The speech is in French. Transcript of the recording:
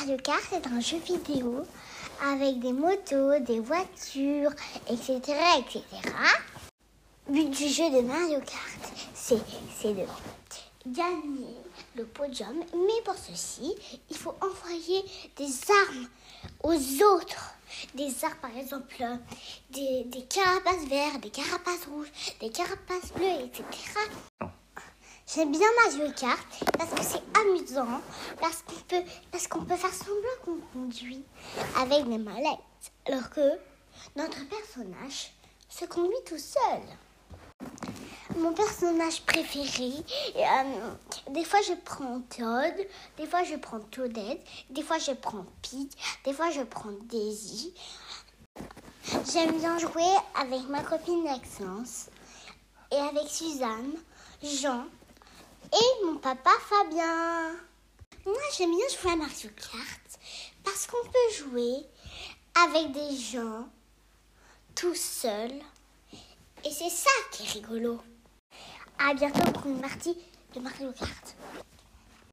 Mario Kart est un jeu vidéo avec des motos, des voitures, etc. etc. Le but du jeu de Mario Kart, c'est de gagner le podium. Mais pour ceci, il faut envoyer des armes aux autres. Des armes, par exemple, des, des carapaces vertes, des carapaces rouges, des carapaces bleues, etc. J'aime bien Mario Kart parce que c'est amusant, parce qu'on peut, parce qu'on peut faire semblant qu'on conduit avec des mallettes, alors que notre personnage se conduit tout seul. Mon personnage préféré, euh, des fois je prends Todd, des fois je prends Toadette, des fois je prends Pete, des fois je prends Daisy. J'aime bien jouer avec ma copine Maxence et avec Suzanne, Jean et mon papa Fabien. Moi, j'aime bien jouer à Mario Kart parce qu'on peut jouer avec des gens tout seul. Et c'est ça qui est rigolo. À bientôt pour une partie de Mario Kart.